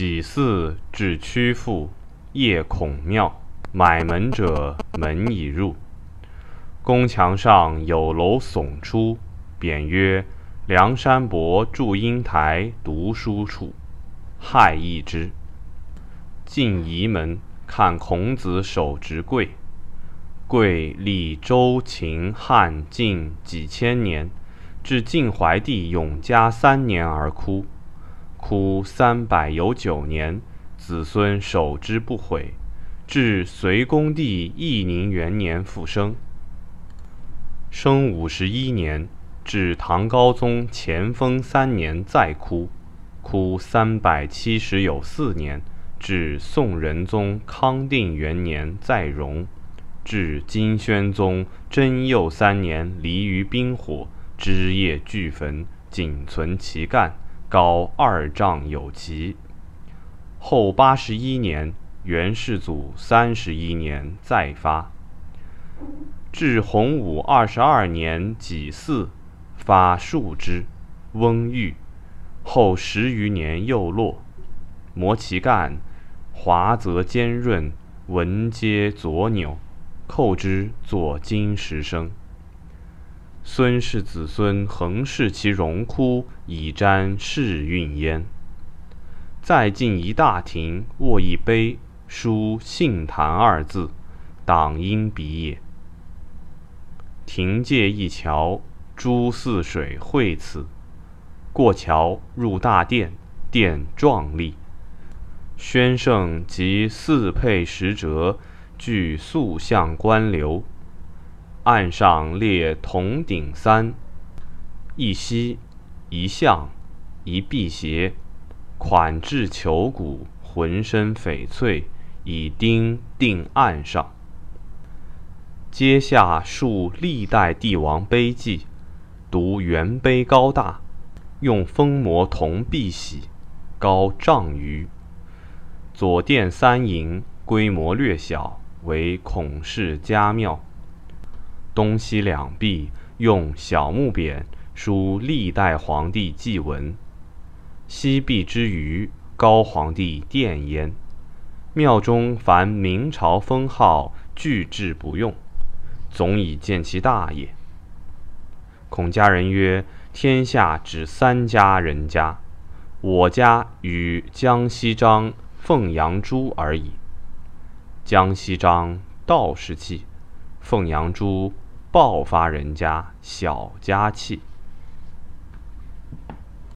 己巳至曲阜，夜孔庙。买门者，门已入。宫墙上有楼耸出，匾曰：“梁山伯祝英台读书处。”害异之。进仪门，看孔子手执柜。柜历周、秦、汉、晋几千年，至晋怀帝永嘉三年而枯。枯三百有九年，子孙守之不毁。至隋恭帝义宁元年复生。生五十一年，至唐高宗乾封三年再枯，枯三百七十有四年，至宋仁宗康定元年再荣，至金宣宗贞佑三年离于冰火，枝叶俱焚，仅存其干，高二丈有奇。后八十一年。元世祖三十一年再发，至洪武二十二年己巳，发数枝，翁郁。后十余年又落，磨其干，华则坚润，纹皆左扭，扣之作金石生。孙氏子孙横视其荣枯，以瞻世运焉。再进一大亭，卧一碑。书“杏坛”二字，党应笔也。亭界一桥，诸泗水汇此。过桥入大殿，殿壮丽。宣圣及四配十折，具塑像观流。岸上列铜鼎三，一犀，一象，一辟邪，款质球骨，浑身翡翠。以钉钉案上，阶下述历代帝王碑记，独元碑高大，用封魔铜碧玺，高丈余。左殿三楹，规模略小，为孔氏家庙。东西两壁用小木匾书历代皇帝祭文，西壁之余，高皇帝殿焉。庙中凡明朝封号，俱置不用，总以见其大也。孔家人曰：“天下只三家人家，我家与江西章、凤阳朱而已。江西章道士气，凤阳珠爆发人家小家气。”